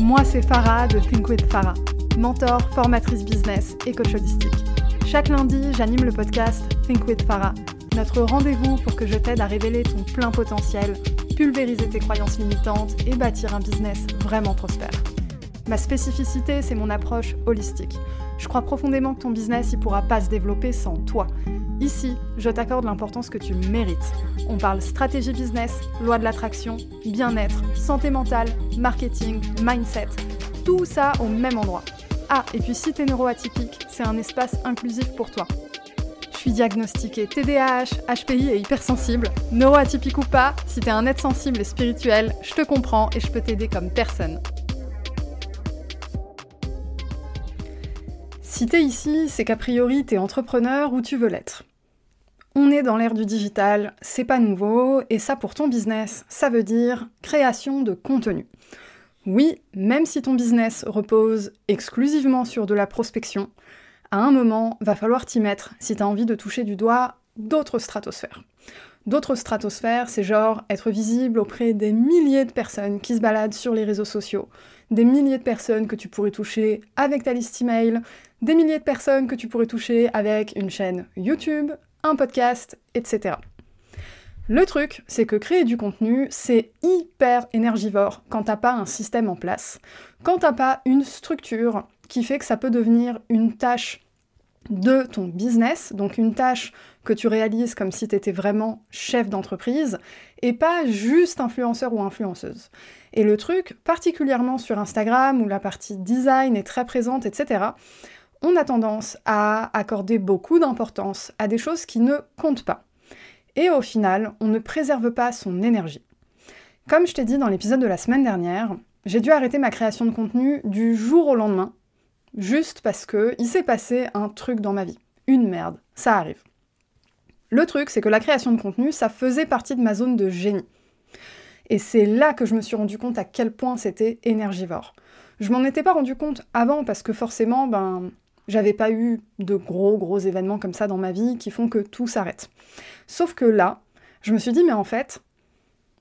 Moi, c'est Farah de Think with Farah, mentor, formatrice business et coach holistique. Chaque lundi, j'anime le podcast Think with Farah, notre rendez-vous pour que je t'aide à révéler ton plein potentiel, pulvériser tes croyances limitantes et bâtir un business vraiment prospère. Ma spécificité, c'est mon approche holistique. Je crois profondément que ton business ne pourra pas se développer sans toi. Ici, je t'accorde l'importance que tu mérites. On parle stratégie business, loi de l'attraction, bien-être, santé mentale, marketing, mindset. Tout ça au même endroit. Ah, et puis si t'es neuroatypique, c'est un espace inclusif pour toi. Je suis diagnostiquée TDAH, HPI et hypersensible. Neuroatypique ou pas, si t'es un être sensible et spirituel, je te comprends et je peux t'aider comme personne. Si ici, c'est qu'a priori t'es entrepreneur ou tu veux l'être. On est dans l'ère du digital, c'est pas nouveau, et ça pour ton business, ça veut dire création de contenu. Oui, même si ton business repose exclusivement sur de la prospection, à un moment, va falloir t'y mettre si t'as envie de toucher du doigt d'autres stratosphères. D'autres stratosphères, c'est genre être visible auprès des milliers de personnes qui se baladent sur les réseaux sociaux, des milliers de personnes que tu pourrais toucher avec ta liste email, des milliers de personnes que tu pourrais toucher avec une chaîne YouTube, un podcast, etc. Le truc, c'est que créer du contenu, c'est hyper énergivore quand t'as pas un système en place, quand t'as pas une structure qui fait que ça peut devenir une tâche de ton business, donc une tâche que tu réalises comme si tu étais vraiment chef d'entreprise et pas juste influenceur ou influenceuse. Et le truc, particulièrement sur Instagram où la partie design est très présente, etc., on a tendance à accorder beaucoup d'importance à des choses qui ne comptent pas. Et au final, on ne préserve pas son énergie. Comme je t'ai dit dans l'épisode de la semaine dernière, j'ai dû arrêter ma création de contenu du jour au lendemain, juste parce que il s'est passé un truc dans ma vie. Une merde, ça arrive. Le truc, c'est que la création de contenu, ça faisait partie de ma zone de génie. Et c'est là que je me suis rendu compte à quel point c'était énergivore. Je m'en étais pas rendu compte avant parce que forcément, ben, j'avais pas eu de gros gros événements comme ça dans ma vie qui font que tout s'arrête. Sauf que là, je me suis dit, mais en fait,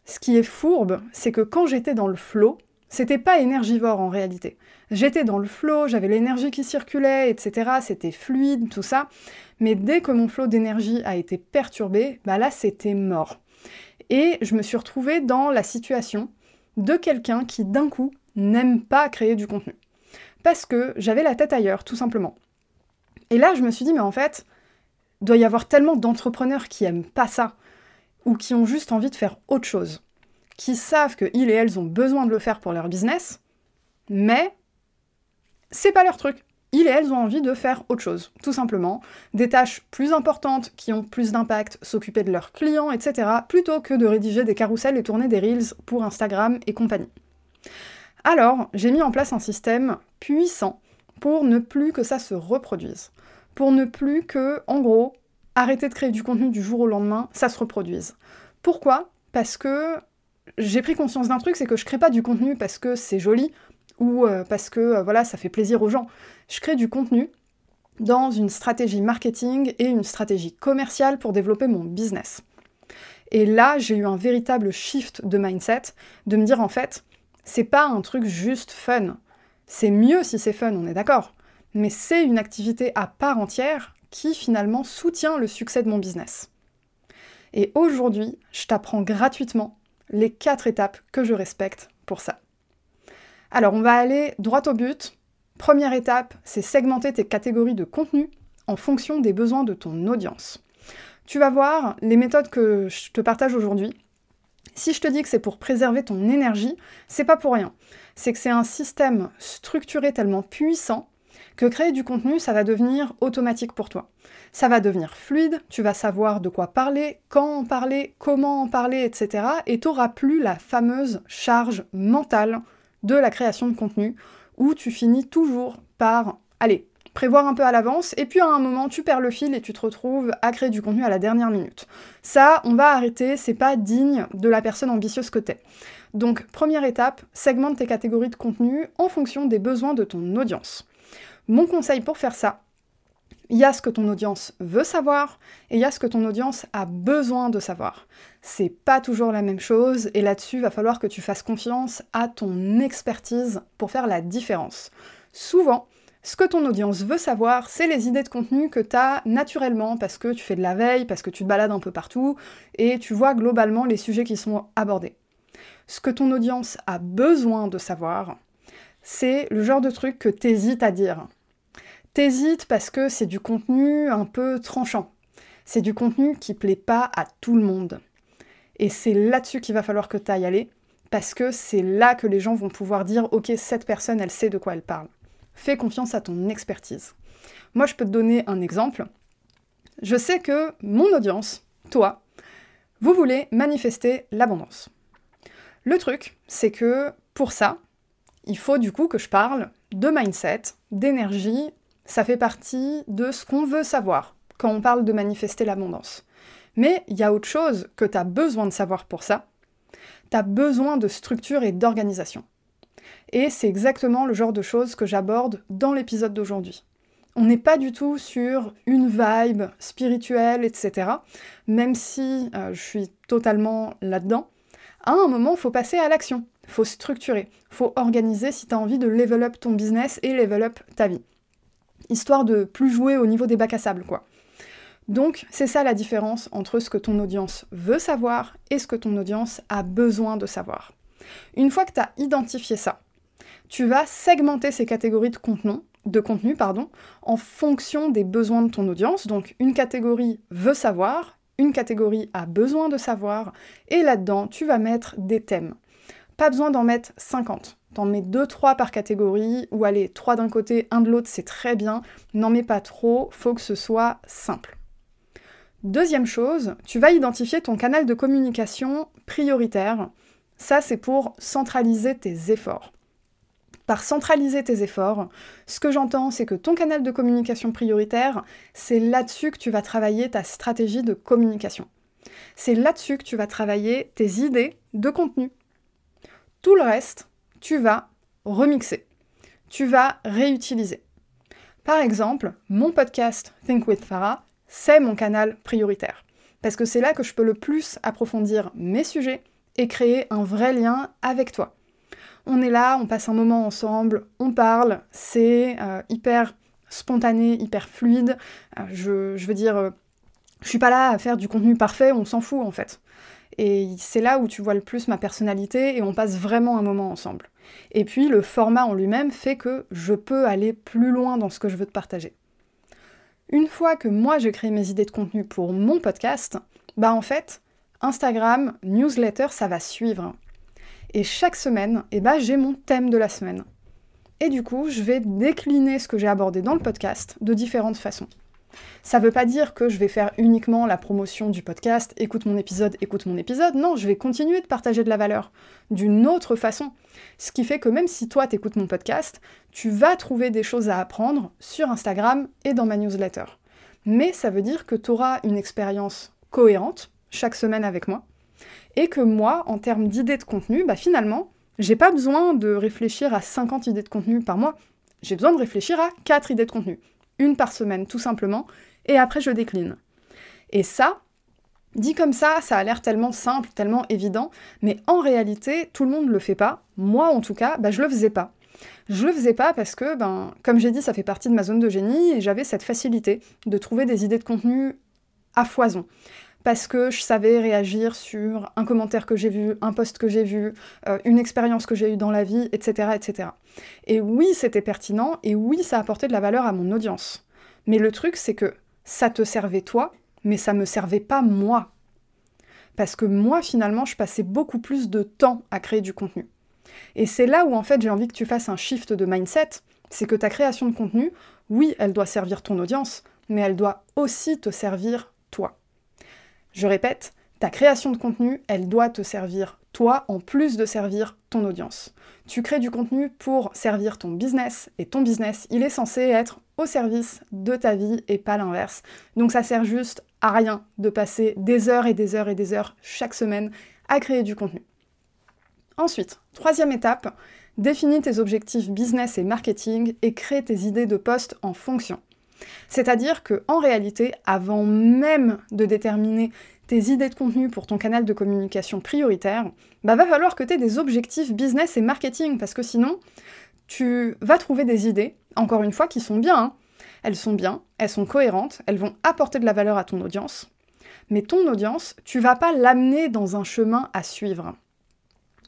ce qui est fourbe, c'est que quand j'étais dans le flow, c'était pas énergivore en réalité. J'étais dans le flow, j'avais l'énergie qui circulait, etc. C'était fluide, tout ça. Mais dès que mon flow d'énergie a été perturbé, bah là c'était mort. Et je me suis retrouvée dans la situation de quelqu'un qui d'un coup n'aime pas créer du contenu parce que j'avais la tête ailleurs, tout simplement. Et là, je me suis dit, mais en fait, doit y avoir tellement d'entrepreneurs qui aiment pas ça, ou qui ont juste envie de faire autre chose, qui savent qu'ils et elles ont besoin de le faire pour leur business, mais c'est pas leur truc. Ils et elles ont envie de faire autre chose, tout simplement. Des tâches plus importantes qui ont plus d'impact, s'occuper de leurs clients, etc., plutôt que de rédiger des carousels et tourner des reels pour Instagram et compagnie. Alors, j'ai mis en place un système puissant pour ne plus que ça se reproduise. Pour ne plus que, en gros, arrêter de créer du contenu du jour au lendemain, ça se reproduise. Pourquoi? Parce que j'ai pris conscience d'un truc, c'est que je crée pas du contenu parce que c'est joli ou euh, parce que euh, voilà, ça fait plaisir aux gens. Je crée du contenu dans une stratégie marketing et une stratégie commerciale pour développer mon business. Et là, j'ai eu un véritable shift de mindset, de me dire en fait, c'est pas un truc juste fun. C'est mieux si c'est fun, on est d'accord. Mais c'est une activité à part entière qui finalement soutient le succès de mon business. Et aujourd'hui, je t'apprends gratuitement les quatre étapes que je respecte pour ça. Alors on va aller droit au but. Première étape, c'est segmenter tes catégories de contenu en fonction des besoins de ton audience. Tu vas voir les méthodes que je te partage aujourd'hui, si je te dis que c'est pour préserver ton énergie, c'est pas pour rien. C'est que c'est un système structuré tellement puissant que créer du contenu, ça va devenir automatique pour toi. Ça va devenir fluide, tu vas savoir de quoi parler, quand en parler, comment en parler, etc. Et tu n'auras plus la fameuse charge mentale de la création de contenu, où tu finis toujours par, allez, prévoir un peu à l'avance, et puis à un moment, tu perds le fil et tu te retrouves à créer du contenu à la dernière minute. Ça, on va arrêter, c'est pas digne de la personne ambitieuse que t'es. Donc, première étape, segmente tes catégories de contenu en fonction des besoins de ton audience. Mon conseil pour faire ça, il y a ce que ton audience veut savoir et il y a ce que ton audience a besoin de savoir. C'est pas toujours la même chose et là-dessus, il va falloir que tu fasses confiance à ton expertise pour faire la différence. Souvent, ce que ton audience veut savoir, c'est les idées de contenu que tu as naturellement parce que tu fais de la veille, parce que tu te balades un peu partout et tu vois globalement les sujets qui sont abordés. Ce que ton audience a besoin de savoir, c'est le genre de truc que t'hésites à dire. T'hésites parce que c'est du contenu un peu tranchant. C'est du contenu qui plaît pas à tout le monde. Et c'est là-dessus qu'il va falloir que tu ailles aller, parce que c'est là que les gens vont pouvoir dire Ok, cette personne, elle sait de quoi elle parle. Fais confiance à ton expertise. Moi, je peux te donner un exemple. Je sais que mon audience, toi, vous voulez manifester l'abondance. Le truc, c'est que pour ça, il faut du coup que je parle de mindset, d'énergie ça fait partie de ce qu'on veut savoir quand on parle de manifester l'abondance. Mais il y a autre chose que tu as besoin de savoir pour ça. Tu as besoin de structure et d'organisation. Et c'est exactement le genre de choses que j'aborde dans l'épisode d'aujourd'hui. On n'est pas du tout sur une vibe spirituelle, etc. Même si euh, je suis totalement là-dedans. À un moment, il faut passer à l'action. Faut structurer. Faut organiser si tu as envie de level up ton business et level up ta vie histoire de plus jouer au niveau des bacs à sable, quoi. Donc, c'est ça la différence entre ce que ton audience veut savoir et ce que ton audience a besoin de savoir. Une fois que tu as identifié ça, tu vas segmenter ces catégories de contenu, en fonction des besoins de ton audience. Donc, une catégorie veut savoir, une catégorie a besoin de savoir, et là-dedans, tu vas mettre des thèmes. Pas besoin d'en mettre 50. T'en mets 2-3 par catégorie, ou allez, 3 d'un côté, 1 de l'autre, c'est très bien. N'en mets pas trop, faut que ce soit simple. Deuxième chose, tu vas identifier ton canal de communication prioritaire. Ça, c'est pour centraliser tes efforts. Par centraliser tes efforts, ce que j'entends, c'est que ton canal de communication prioritaire, c'est là-dessus que tu vas travailler ta stratégie de communication. C'est là-dessus que tu vas travailler tes idées de contenu. Tout le reste, tu vas remixer, tu vas réutiliser. Par exemple, mon podcast Think with Farah, c'est mon canal prioritaire. Parce que c'est là que je peux le plus approfondir mes sujets et créer un vrai lien avec toi. On est là, on passe un moment ensemble, on parle, c'est euh, hyper spontané, hyper fluide. Euh, je, veux dire, euh, je suis pas là à faire du contenu parfait, on s'en fout en fait. Et c'est là où tu vois le plus ma personnalité et on passe vraiment un moment ensemble. Et puis le format en lui-même fait que je peux aller plus loin dans ce que je veux te partager. Une fois que moi j'ai créé mes idées de contenu pour mon podcast, bah en fait, Instagram, newsletter, ça va suivre. Et chaque semaine, eh bah, j'ai mon thème de la semaine. Et du coup, je vais décliner ce que j'ai abordé dans le podcast de différentes façons. Ça veut pas dire que je vais faire uniquement la promotion du podcast, écoute mon épisode, écoute mon épisode. Non, je vais continuer de partager de la valeur d'une autre façon. Ce qui fait que même si toi t'écoutes mon podcast, tu vas trouver des choses à apprendre sur Instagram et dans ma newsletter. Mais ça veut dire que tu auras une expérience cohérente chaque semaine avec moi et que moi, en termes d'idées de contenu, bah finalement, j'ai pas besoin de réfléchir à 50 idées de contenu par mois. J'ai besoin de réfléchir à 4 idées de contenu une par semaine tout simplement, et après je décline. Et ça, dit comme ça, ça a l'air tellement simple, tellement évident, mais en réalité, tout le monde ne le fait pas. Moi en tout cas, bah, je le faisais pas. Je le faisais pas parce que, ben, comme j'ai dit, ça fait partie de ma zone de génie et j'avais cette facilité de trouver des idées de contenu à foison parce que je savais réagir sur un commentaire que j'ai vu, un post que j'ai vu, euh, une expérience que j'ai eue dans la vie, etc., etc. Et oui, c'était pertinent, et oui, ça apportait de la valeur à mon audience. Mais le truc, c'est que ça te servait toi, mais ça me servait pas moi. Parce que moi, finalement, je passais beaucoup plus de temps à créer du contenu. Et c'est là où, en fait, j'ai envie que tu fasses un shift de mindset, c'est que ta création de contenu, oui, elle doit servir ton audience, mais elle doit aussi te servir toi. Je répète, Ta création de contenu, elle doit te servir toi en plus de servir ton audience. Tu crées du contenu pour servir ton business et ton business, il est censé être au service de ta vie et pas l'inverse. Donc ça sert juste à rien de passer des heures et des heures et des heures chaque semaine à créer du contenu. Ensuite, troisième étape, définis tes objectifs business et marketing et crée tes idées de poste en fonction. C'est-à-dire que en réalité, avant même de déterminer tes idées de contenu pour ton canal de communication prioritaire, bah va falloir que tu aies des objectifs business et marketing parce que sinon, tu vas trouver des idées, encore une fois, qui sont bien. Hein. Elles sont bien, elles sont cohérentes, elles vont apporter de la valeur à ton audience. Mais ton audience, tu vas pas l'amener dans un chemin à suivre.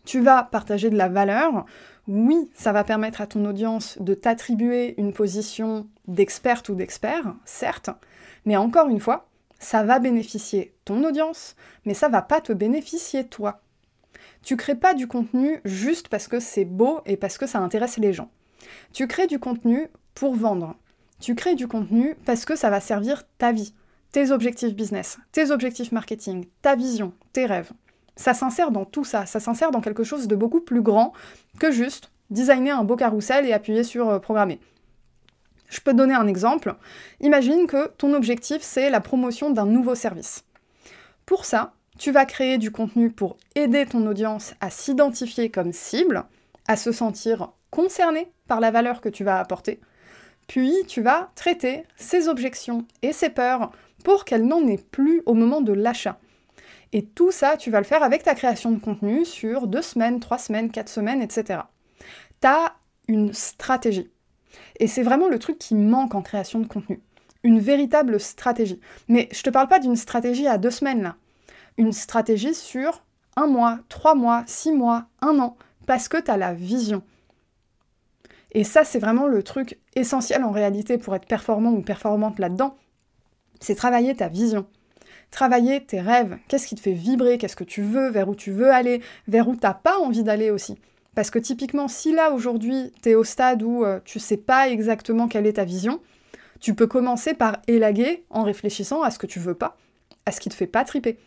Tu vas partager de la valeur. Oui, ça va permettre à ton audience de t'attribuer une position d'experte ou d'expert, certes, mais encore une fois, ça va bénéficier ton audience, mais ça va pas te bénéficier toi. Tu crées pas du contenu juste parce que c'est beau et parce que ça intéresse les gens. Tu crées du contenu pour vendre. Tu crées du contenu parce que ça va servir ta vie, tes objectifs business, tes objectifs marketing, ta vision, tes rêves. Ça s'insère dans tout ça, ça s'insère dans quelque chose de beaucoup plus grand que juste designer un beau carrousel et appuyer sur euh, programmer. Je peux te donner un exemple. Imagine que ton objectif, c'est la promotion d'un nouveau service. Pour ça, tu vas créer du contenu pour aider ton audience à s'identifier comme cible, à se sentir concerné par la valeur que tu vas apporter. Puis, tu vas traiter ses objections et ses peurs pour qu'elles n'en aient plus au moment de l'achat. Et tout ça, tu vas le faire avec ta création de contenu sur deux semaines, trois semaines, quatre semaines, etc. Tu as une stratégie. Et c'est vraiment le truc qui manque en création de contenu. Une véritable stratégie. Mais je te parle pas d'une stratégie à deux semaines là. Une stratégie sur un mois, trois mois, six mois, un an, parce que tu as la vision. Et ça, c'est vraiment le truc essentiel en réalité pour être performant ou performante là-dedans. C'est travailler ta vision. Travailler tes rêves. Qu'est-ce qui te fait vibrer? Qu'est-ce que tu veux? Vers où tu veux aller? Vers où t'as pas envie d'aller aussi? Parce que typiquement, si là aujourd'hui tu es au stade où euh, tu sais pas exactement quelle est ta vision, tu peux commencer par élaguer en réfléchissant à ce que tu veux pas, à ce qui te fait pas triper.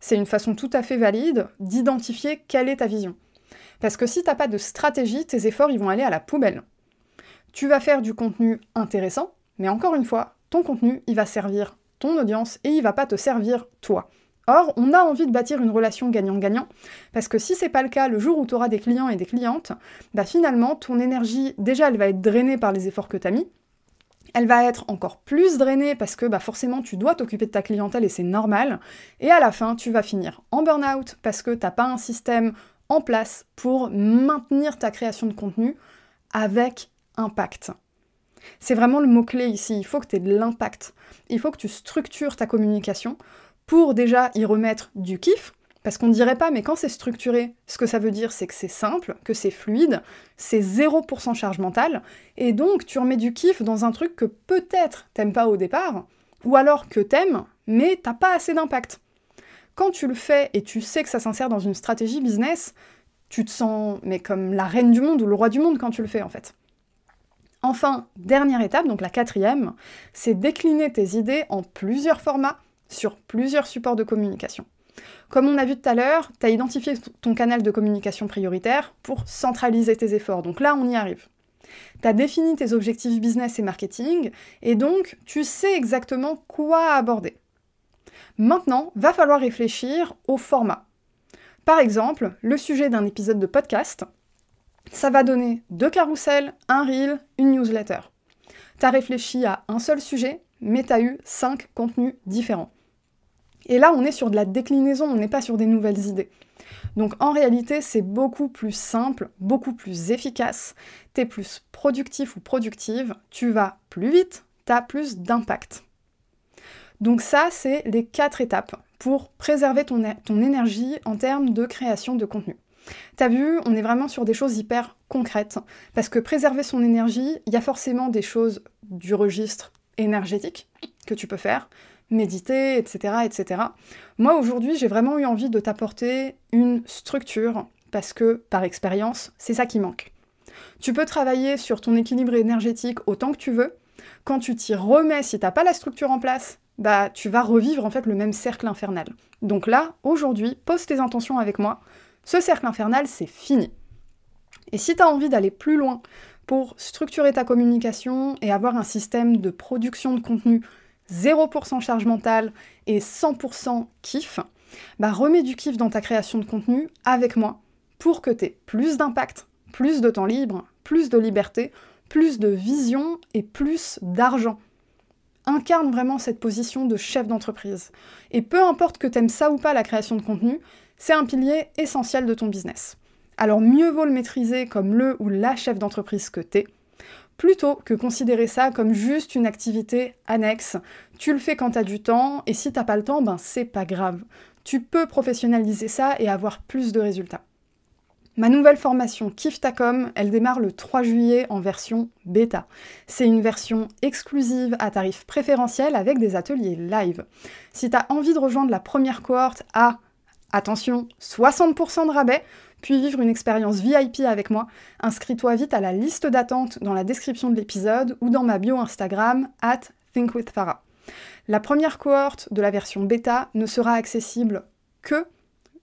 C'est une façon tout à fait valide d'identifier quelle est ta vision. Parce que si t'as pas de stratégie, tes efforts ils vont aller à la poubelle. Tu vas faire du contenu intéressant, mais encore une fois, ton contenu il va servir ton audience et il va pas te servir toi. Or, on a envie de bâtir une relation gagnant-gagnant, parce que si c'est pas le cas, le jour où tu auras des clients et des clientes, bah finalement, ton énergie, déjà, elle va être drainée par les efforts que tu as mis, elle va être encore plus drainée parce que bah forcément tu dois t'occuper de ta clientèle et c'est normal. Et à la fin, tu vas finir en burn-out parce que t'as pas un système en place pour maintenir ta création de contenu avec impact. C'est vraiment le mot-clé ici, il faut que tu aies de l'impact. Il faut que tu structures ta communication pour déjà y remettre du kiff, parce qu'on ne dirait pas, mais quand c'est structuré, ce que ça veut dire, c'est que c'est simple, que c'est fluide, c'est 0% charge mentale, et donc tu remets du kiff dans un truc que peut-être t'aimes pas au départ, ou alors que t'aimes, mais t'as pas assez d'impact. Quand tu le fais et tu sais que ça s'insère dans une stratégie business, tu te sens mais comme la reine du monde ou le roi du monde quand tu le fais en fait. Enfin, dernière étape, donc la quatrième, c'est décliner tes idées en plusieurs formats sur plusieurs supports de communication. Comme on a vu tout à l'heure, tu as identifié ton canal de communication prioritaire pour centraliser tes efforts. Donc là, on y arrive. Tu as défini tes objectifs business et marketing, et donc tu sais exactement quoi aborder. Maintenant, va falloir réfléchir au format. Par exemple, le sujet d'un épisode de podcast, ça va donner deux carousels, un reel, une newsletter. Tu as réfléchi à un seul sujet, mais tu as eu cinq contenus différents. Et là, on est sur de la déclinaison, on n'est pas sur des nouvelles idées. Donc en réalité, c'est beaucoup plus simple, beaucoup plus efficace, tu es plus productif ou productive, tu vas plus vite, tu as plus d'impact. Donc ça, c'est les quatre étapes pour préserver ton, ton énergie en termes de création de contenu. T'as vu, on est vraiment sur des choses hyper concrètes, parce que préserver son énergie, il y a forcément des choses du registre énergétique que tu peux faire, méditer, etc. etc. Moi aujourd'hui j'ai vraiment eu envie de t'apporter une structure parce que par expérience c'est ça qui manque. Tu peux travailler sur ton équilibre énergétique autant que tu veux. Quand tu t'y remets, si t'as pas la structure en place, bah tu vas revivre en fait le même cercle infernal. Donc là, aujourd'hui, pose tes intentions avec moi. Ce cercle infernal, c'est fini. Et si tu as envie d'aller plus loin pour structurer ta communication et avoir un système de production de contenu 0% charge mentale et 100% kiff, bah remets du kiff dans ta création de contenu avec moi pour que tu aies plus d'impact, plus de temps libre, plus de liberté, plus de vision et plus d'argent. Incarne vraiment cette position de chef d'entreprise. Et peu importe que t'aimes ça ou pas la création de contenu, c'est un pilier essentiel de ton business. Alors mieux vaut le maîtriser comme le ou la chef d'entreprise que t'es, plutôt que considérer ça comme juste une activité annexe. Tu le fais quand t'as du temps, et si t'as pas le temps, ben c'est pas grave. Tu peux professionnaliser ça et avoir plus de résultats. Ma nouvelle formation Kiftacom, elle démarre le 3 juillet en version bêta. C'est une version exclusive à tarif préférentiel avec des ateliers live. Si tu as envie de rejoindre la première cohorte à, attention, 60% de rabais, puis vivre une expérience VIP avec moi, inscris-toi vite à la liste d'attente dans la description de l'épisode ou dans ma bio Instagram at thinkwithfarah. La première cohorte de la version bêta ne sera accessible que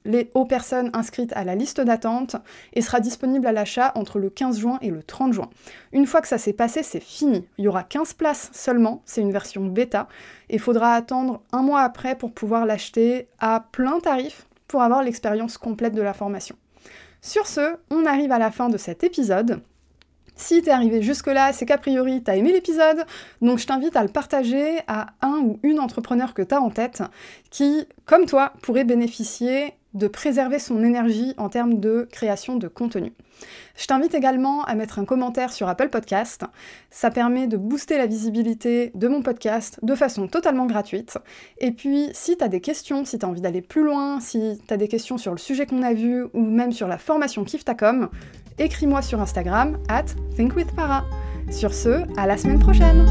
les, aux personnes inscrites à la liste d'attente et sera disponible à l'achat entre le 15 juin et le 30 juin. Une fois que ça s'est passé, c'est fini. Il y aura 15 places seulement, c'est une version bêta, et il faudra attendre un mois après pour pouvoir l'acheter à plein tarif avoir l'expérience complète de la formation. Sur ce, on arrive à la fin de cet épisode. Si t'es arrivé jusque-là, c'est qu'a priori t'as aimé l'épisode, donc je t'invite à le partager à un ou une entrepreneur que t'as en tête qui, comme toi, pourrait bénéficier de préserver son énergie en termes de création de contenu. Je t'invite également à mettre un commentaire sur Apple Podcast. Ça permet de booster la visibilité de mon podcast de façon totalement gratuite. Et puis, si tu as des questions, si tu as envie d'aller plus loin, si tu as des questions sur le sujet qu'on a vu ou même sur la formation Kiftacom, écris-moi sur Instagram at thinkwithpara. Sur ce, à la semaine prochaine